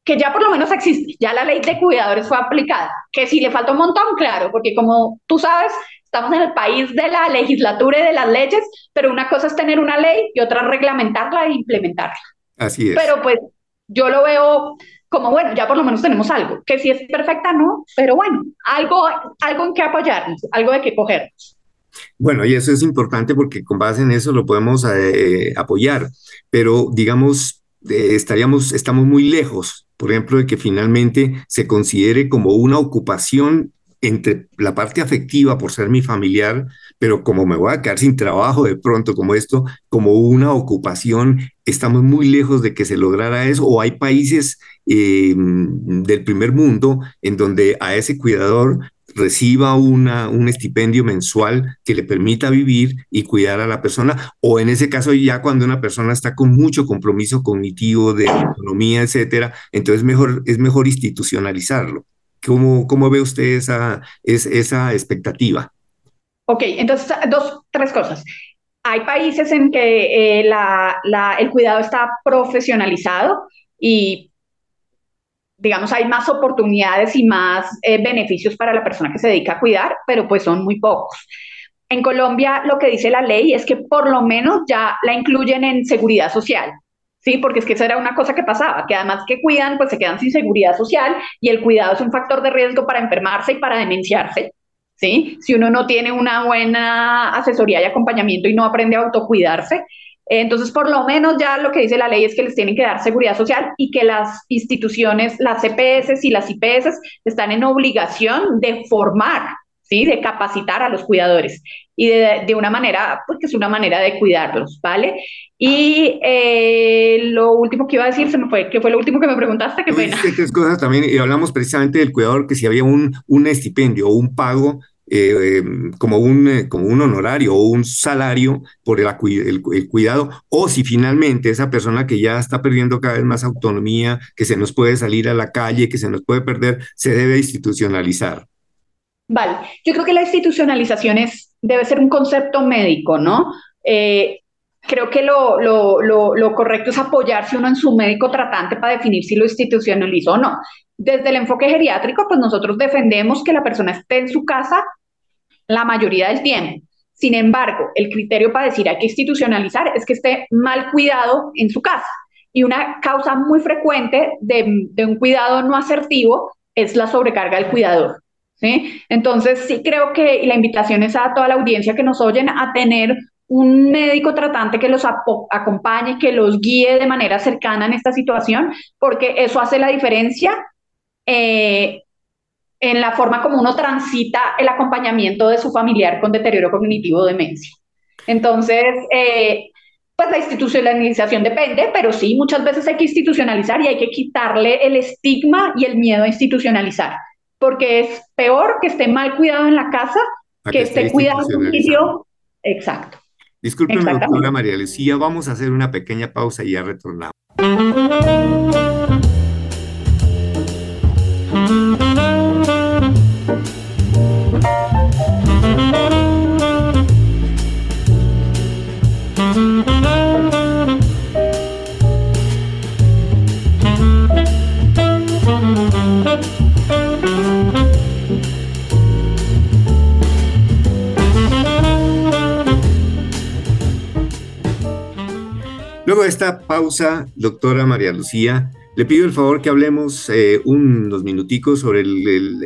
que ya por lo menos existe, ya la ley de cuidadores fue aplicada, que si le falta un montón, claro, porque como tú sabes, estamos en el país de la legislatura y de las leyes, pero una cosa es tener una ley y otra reglamentarla e implementarla. Así es. Pero pues yo lo veo como, bueno, ya por lo menos tenemos algo, que si es perfecta, no, pero bueno, algo, algo en que apoyarnos, algo de que cogernos. Bueno, y eso es importante porque con base en eso lo podemos eh, apoyar, pero digamos, eh, estaríamos, estamos muy lejos, por ejemplo, de que finalmente se considere como una ocupación entre la parte afectiva por ser mi familiar, pero como me voy a quedar sin trabajo de pronto como esto, como una ocupación, estamos muy lejos de que se lograra eso, o hay países eh, del primer mundo en donde a ese cuidador reciba una, un estipendio mensual que le permita vivir y cuidar a la persona, o en ese caso ya cuando una persona está con mucho compromiso cognitivo de economía, etcétera, entonces mejor, es mejor institucionalizarlo. ¿Cómo, cómo ve usted esa, es, esa expectativa? Ok, entonces dos, tres cosas. Hay países en que eh, la, el cuidado está profesionalizado y digamos, hay más oportunidades y más eh, beneficios para la persona que se dedica a cuidar, pero pues son muy pocos. En Colombia lo que dice la ley es que por lo menos ya la incluyen en seguridad social, ¿sí? Porque es que esa era una cosa que pasaba, que además que cuidan, pues se quedan sin seguridad social y el cuidado es un factor de riesgo para enfermarse y para demenciarse, ¿sí? Si uno no tiene una buena asesoría y acompañamiento y no aprende a autocuidarse, entonces, por lo menos ya lo que dice la ley es que les tienen que dar seguridad social y que las instituciones, las CPS y las IPS están en obligación de formar, ¿sí? de capacitar a los cuidadores y de, una manera, porque pues, es una manera de cuidarlos, ¿vale? Y eh, lo último que iba a decir, se me fue, que fue lo último que me preguntaste, qué pena. Tres cosas también, y hablamos precisamente del cuidador, que si había un, un estipendio o un pago eh, como, un, eh, como un honorario o un salario por el, el, cuidado, o si finalmente esa persona que ya está perdiendo cada vez más autonomía, que se nos puede salir a la calle, que se nos puede perder, se debe institucionalizar. Vale, yo creo que la institucionalización es, debe ser un concepto médico, ¿no? Eh, creo que lo, lo, lo, lo, correcto es apoyarse uno en su médico tratante para definir si lo institucionalizó o no. Desde el enfoque geriátrico, pues nosotros defendemos que la persona esté en su casa la mayoría del tiempo. Sin embargo, el criterio para decir hay que institucionalizar es que esté mal cuidado en su casa. Y una causa muy frecuente de, un cuidado no asertivo es la sobrecarga del cuidador. ¿sí? Entonces, sí creo que la invitación es a toda la audiencia que nos oyen a tener un médico tratante que los acompañe, que los guíe de manera cercana en esta situación, porque eso hace la diferencia eh, en la forma como uno transita el acompañamiento de su familiar con deterioro cognitivo o demencia. Entonces, eh, pues la institucionalización depende, pero sí, muchas veces hay que institucionalizar y hay que quitarle el estigma y el miedo a institucionalizar, porque es peor que esté mal cuidado en la casa que, esté cuidado en un sitio. Exacto. Disculpen, doctora María Lucía, vamos a hacer una pequeña pausa y ya retornamos. Luego de esta pausa, doctora María Lucía, le pido el favor que hablemos eh, unos minuticos sobre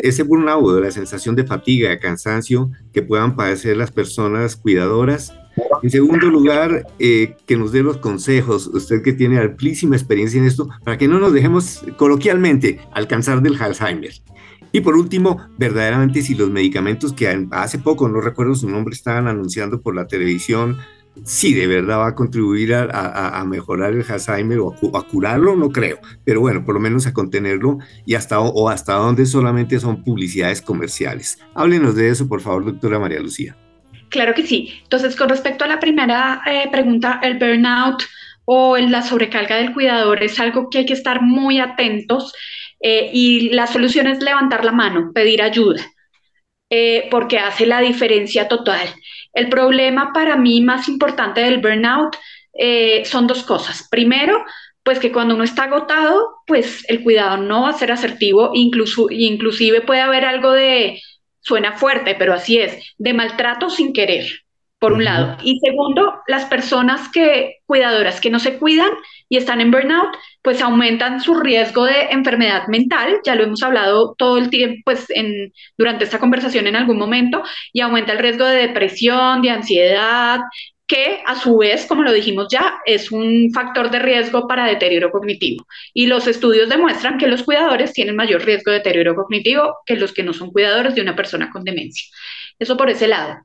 ese burnout, de la sensación de fatiga, de cansancio que puedan padecer las personas cuidadoras. En segundo lugar, eh, que nos dé los consejos, usted que tiene amplísima experiencia en esto, para que no nos dejemos coloquialmente alcanzar del Alzheimer. Y por último, verdaderamente si los medicamentos que hace poco, no recuerdo su nombre, estaban anunciando por la televisión, si de verdad va a contribuir a, mejorar el Alzheimer o a, curarlo, no creo, pero bueno, por lo menos a contenerlo y hasta o hasta dónde solamente son publicidades comerciales. Háblenos de eso, por favor, doctora María Lucía. Claro que sí. Entonces, con respecto a la primera eh, pregunta, el burnout o la sobrecarga del cuidador es algo que hay que estar muy atentos eh, y la solución es levantar la mano, pedir ayuda. Eh, porque hace la diferencia total. El problema para mí más importante del burnout eh, son dos cosas. Primero, pues que cuando uno está agotado, pues el cuidado no va a ser asertivo, incluso, inclusive puede haber algo de, suena fuerte, pero así es, de maltrato sin querer por un lado. Y segundo, las personas que, cuidadoras que no se cuidan y están en burnout, pues aumentan su riesgo de enfermedad mental, ya lo hemos hablado todo el tiempo, pues en, durante esta conversación en algún momento, y aumenta el riesgo de depresión, de ansiedad, que a su vez, como lo dijimos ya, es un factor de riesgo para deterioro cognitivo. Y los estudios demuestran que los cuidadores tienen mayor riesgo de deterioro cognitivo que los que no son cuidadores de una persona con demencia. Eso por ese lado.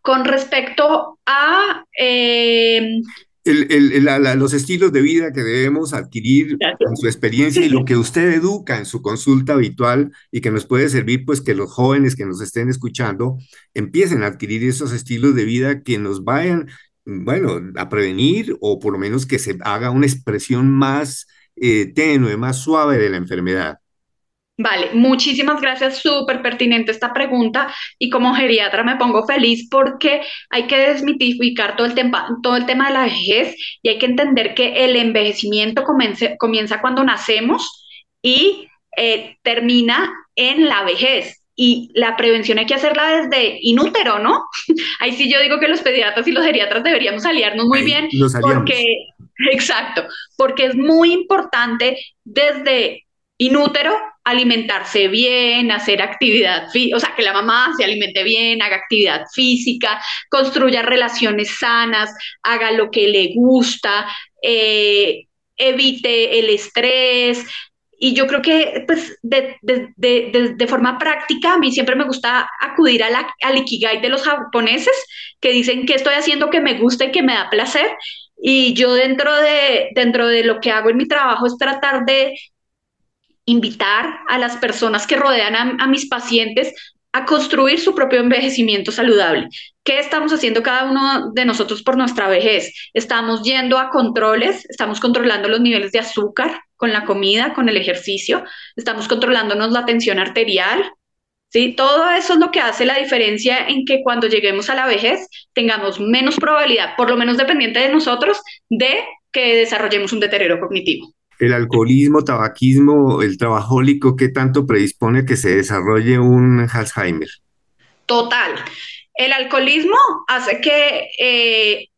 Con respecto a... Eh, los estilos de vida que debemos adquirir en su experiencia y lo que usted educa en su consulta habitual y que nos puede servir, pues que los jóvenes que nos estén escuchando empiecen a adquirir esos estilos de vida que nos vayan, bueno, a prevenir o por lo menos que se haga una expresión más eh, tenue, más suave de la enfermedad. Vale, muchísimas gracias, súper pertinente esta pregunta y como geriatra me pongo feliz porque hay que desmitificar todo el, tema, todo el tema de la vejez y hay que entender que el envejecimiento comienza cuando nacemos y eh, termina en la vejez. Y la prevención hay que hacerla desde inútero, ¿no? Ahí sí yo digo que los pediatras y los geriatras deberíamos aliarnos muy bien. porque, exacto, porque es muy importante desde inútero alimentarse bien, hacer actividad, o sea, que la mamá se alimente bien, haga actividad física, construya relaciones sanas, haga lo que le gusta, eh, evite el estrés. Y yo creo que, pues, de, de, forma práctica, a mí siempre me gusta acudir a la, al Ikigai de los japoneses, que dicen que estoy haciendo que me gusta y que me da placer. Y yo dentro de, dentro de lo que hago en mi trabajo es tratar de invitar a las personas que rodean a, mis pacientes a construir su propio envejecimiento saludable. ¿Qué estamos haciendo cada uno de nosotros por nuestra vejez? Estamos yendo a controles, estamos controlando los niveles de azúcar con la comida, con el ejercicio, estamos controlándonos la tensión arterial, ¿sí? Todo eso es lo que hace la diferencia en que cuando lleguemos a la vejez tengamos menos probabilidad, por lo menos dependiente de nosotros, de que desarrollemos un deterioro cognitivo el alcoholismo, tabaquismo, el trabajólico, ¿qué tanto predispone que se desarrolle un Alzheimer? Total. El alcoholismo hace que eh,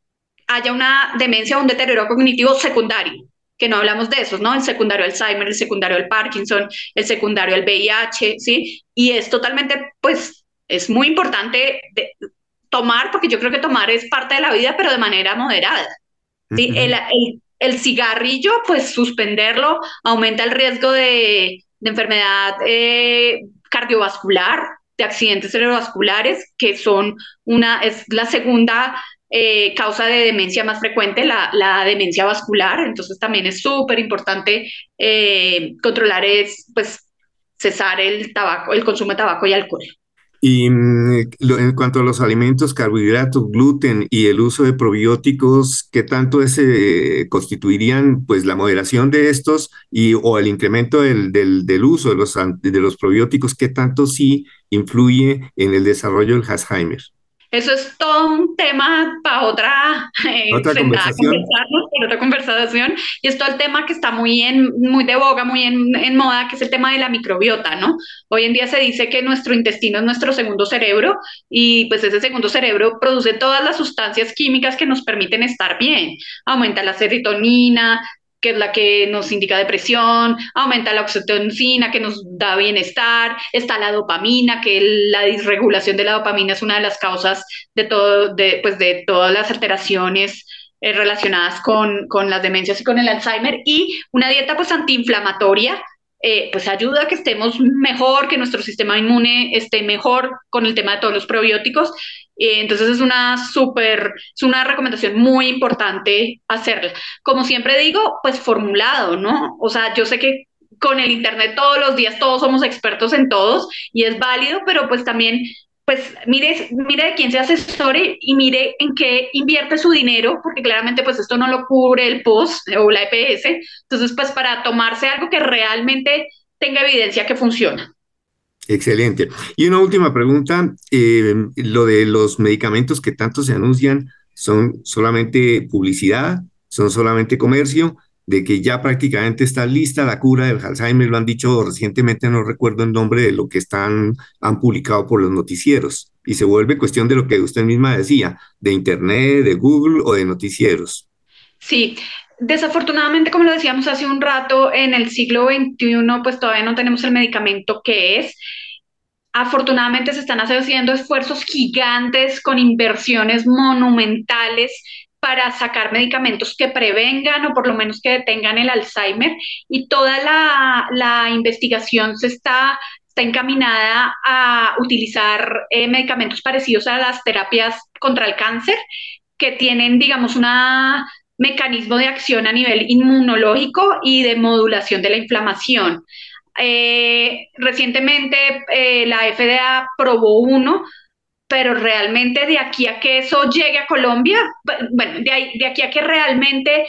haya una demencia o un deterioro cognitivo secundario, que no hablamos de esos, ¿no? El secundario Alzheimer, el secundario del Parkinson, el secundario el VIH, ¿sí? Y es totalmente, pues, es muy importante tomar, porque yo creo que tomar es parte de la vida, pero de manera moderada. ¿sí? el, el cigarrillo, pues suspenderlo aumenta el riesgo de, enfermedad eh, cardiovascular, de accidentes cerebrovasculares, que son una, es la segunda eh, causa de demencia más frecuente, la, la demencia vascular. Entonces también es súper importante eh, controlar, es, pues, cesar el tabaco, el consumo de tabaco y alcohol. Y mm, en cuanto a los alimentos, carbohidratos, gluten y el uso de probióticos, ¿qué tanto ese constituirían pues la moderación de estos y o el incremento del, del, del, uso de los, de los probióticos, qué tanto sí influye en el desarrollo del Alzheimer? Eso es todo un tema para otra, eh, ¿Otra conversación. otra conversación. Y es todo el tema que está muy, en, muy de boga, muy en, en, moda, que es el tema de la microbiota, ¿no? Hoy en día se dice que nuestro intestino es nuestro segundo cerebro y pues ese segundo cerebro produce todas las sustancias químicas que nos permiten estar bien. Aumenta la serotonina, que es la que nos indica depresión, aumenta la oxitocina, que nos da bienestar, está la dopamina, que la disregulación de la dopamina es una de las causas de, todo, de, pues de todas las alteraciones eh, relacionadas con, las demencias y con el Alzheimer, y una dieta pues antiinflamatoria, eh, pues ayuda a que estemos mejor, que nuestro sistema inmune esté mejor con el tema de todos los probióticos entonces es una súper, es una recomendación muy importante hacerla. Como siempre digo, pues formulado, ¿no? O sea, yo sé que con el Internet todos los días todos somos expertos en todos y es válido, pero pues también, pues mire, mire de quién se asesore y mire en qué invierte su dinero, porque claramente pues esto no lo cubre el POS o la EPS. Entonces, pues para tomarse algo que realmente tenga evidencia que funciona. Excelente. Y una última pregunta, eh, lo de los medicamentos que tanto se anuncian, ¿son solamente publicidad? ¿Son solamente comercio? De que ya prácticamente está lista la cura del Alzheimer, lo han dicho recientemente, no recuerdo el nombre de lo que están, han publicado por los noticieros. Y se vuelve cuestión de lo que usted misma decía, de Internet, de Google o de noticieros. Sí, Desafortunadamente, como lo decíamos hace un rato, en el siglo XXI, pues todavía no tenemos el medicamento que es. Afortunadamente se están haciendo esfuerzos gigantes con inversiones monumentales para sacar medicamentos que prevengan o por lo menos que detengan el Alzheimer y toda la, investigación se está, está encaminada a utilizar eh, medicamentos parecidos a las terapias contra el cáncer que tienen, digamos, una mecanismo de acción a nivel inmunológico y de modulación de la inflamación. Eh, recientemente eh, la FDA probó uno, pero realmente de aquí a que eso llegue a Colombia, bueno, de, de aquí a que realmente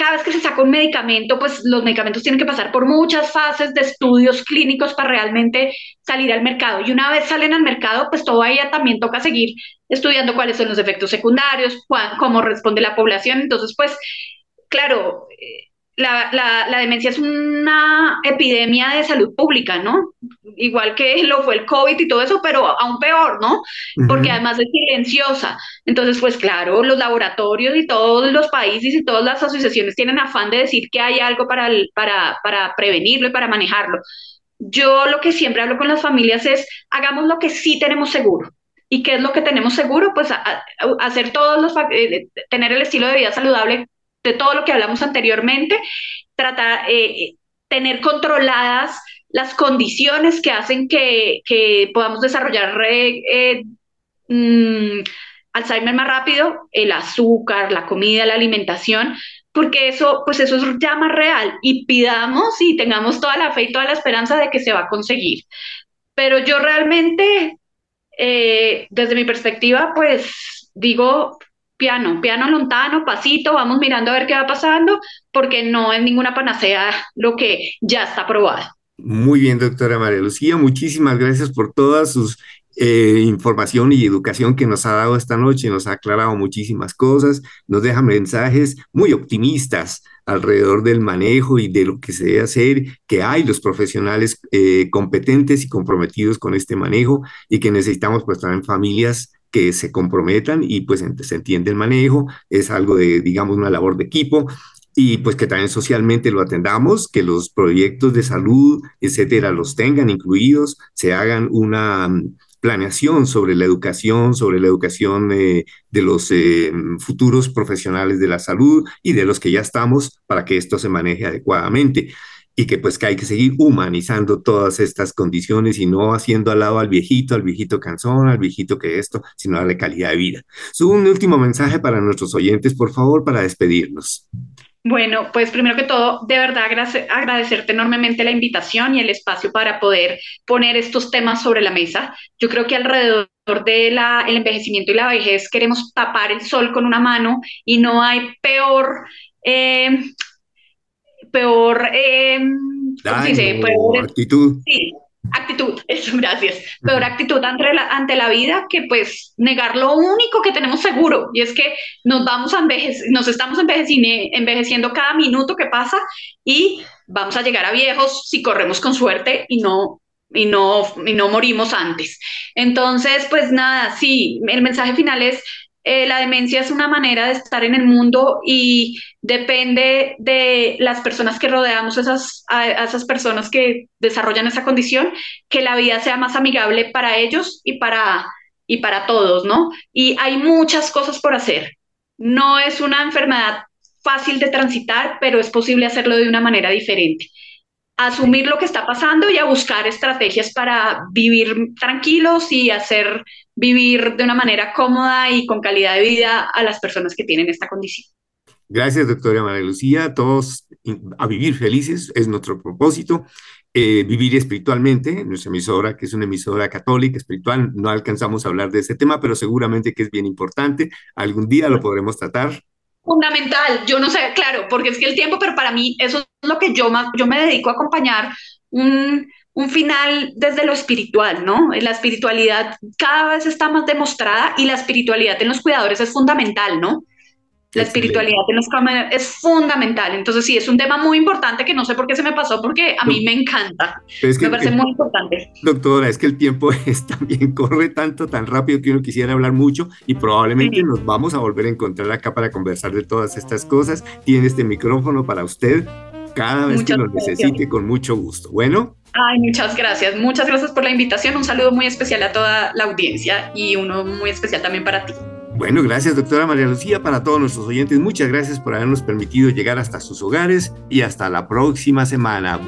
cada vez que se saca un medicamento, pues los medicamentos tienen que pasar por muchas fases de estudios clínicos para realmente salir al mercado. Y una vez salen al mercado, pues todavía también toca seguir estudiando cuáles son los efectos secundarios, cómo responde la población. Entonces, pues, claro, eh, la, la, demencia es una epidemia de salud pública, ¿no? Igual que lo fue el COVID y todo eso, pero aún peor, ¿no? Porque además es silenciosa. Entonces, pues claro, los laboratorios y todos los países y todas las asociaciones tienen afán de decir que hay algo para, para, para prevenirlo y para manejarlo. Yo lo que siempre hablo con las familias es, hagamos lo que sí tenemos seguro. ¿Y qué es lo que tenemos seguro? Pues hacer todos los, eh, tener el estilo de vida saludable de todo lo que hablamos anteriormente, tratar, eh, tener controladas las condiciones que hacen que, podamos desarrollar eh, mm, Alzheimer más rápido, el azúcar, la comida, la alimentación, porque eso, pues eso es ya más real y pidamos y tengamos toda la fe y toda la esperanza de que se va a conseguir. Pero yo realmente, eh, desde mi perspectiva, pues digo, piano, piano lontano, pasito, vamos mirando a ver qué va pasando, porque no es ninguna panacea lo que ya está aprobado. Muy bien, doctora María Lucía, muchísimas gracias por todas sus eh, información y educación que nos ha dado esta noche, nos ha aclarado muchísimas cosas, nos deja mensajes muy optimistas alrededor del manejo y de lo que se debe hacer, que hay los profesionales eh, competentes y comprometidos con este manejo y que necesitamos pues también familias que se comprometan y pues se entiende el manejo, es algo de, digamos, una labor de equipo y pues que también socialmente lo atendamos, que los proyectos de salud, etcétera, los tengan incluidos, se hagan una mm, planeación sobre la educación, sobre la educación de los eh, futuros profesionales de la salud y de los que ya estamos para que esto se maneje adecuadamente. Y que pues que hay que seguir humanizando todas estas condiciones y no haciendo al lado al viejito, al viejito cansón, al viejito que esto, sino darle calidad de vida. Subo un último mensaje para nuestros oyentes, por favor, para despedirnos. Bueno, pues primero que todo, de verdad agradecerte enormemente la invitación y el espacio para poder poner estos temas sobre la mesa. Yo creo que alrededor del el envejecimiento y la vejez queremos tapar el sol con una mano y no hay peor, eh, peor, eh, ¿cómo se dice? Peor, actitud. Sí, Actitud, eso, gracias. Peor actitud ante la, ante la vida que pues negar lo único que tenemos seguro y es que nos vamos a envejecer, nos estamos envejeciendo cada minuto que pasa y vamos a llegar a viejos si corremos con suerte y no y no y no morimos antes. Entonces, pues nada, sí, el mensaje final es eh, la demencia es una manera de estar en el mundo y depende de las personas que rodeamos esas, a, esas personas que desarrollan esa condición, que la vida sea más amigable para ellos y para, y para todos, ¿no? Y hay muchas cosas por hacer. No es una enfermedad fácil de transitar, pero es posible hacerlo de una manera diferente asumir lo que está pasando y a buscar estrategias para vivir tranquilos y hacer vivir de una manera cómoda y con calidad de vida a las personas que tienen esta condición. Gracias, doctora María Lucía. Todos a vivir felices es nuestro propósito. Eh, vivir espiritualmente, nuestra emisora, que es una emisora católica, espiritual, no alcanzamos a hablar de ese tema, pero seguramente que es bien importante. Algún día lo podremos tratar fundamental. Yo no sé, claro, porque es que el tiempo, pero para mí eso es lo que yo, yo me dedico a acompañar un, un final desde lo espiritual, ¿no? La espiritualidad cada vez está más demostrada y la espiritualidad en los cuidadores es fundamental, ¿no? La espiritualidad en los es fundamental. Entonces, sí, es un tema muy importante que no sé por qué se me pasó, porque a mí me encanta. me parece muy importante. Doctora, es que el tiempo es también corre tanto, tan rápido que uno quisiera hablar mucho y probablemente nos vamos a volver a encontrar acá para conversar de todas estas cosas. Tiene este micrófono para usted cada vez que lo necesite, con mucho gusto. Bueno. Ay, muchas gracias. Muchas gracias por la invitación. Un saludo muy especial a toda la audiencia y uno muy especial también para ti. Bueno, gracias doctora María Lucía, para todos nuestros oyentes, muchas gracias por habernos permitido llegar hasta sus hogares y hasta la próxima semana.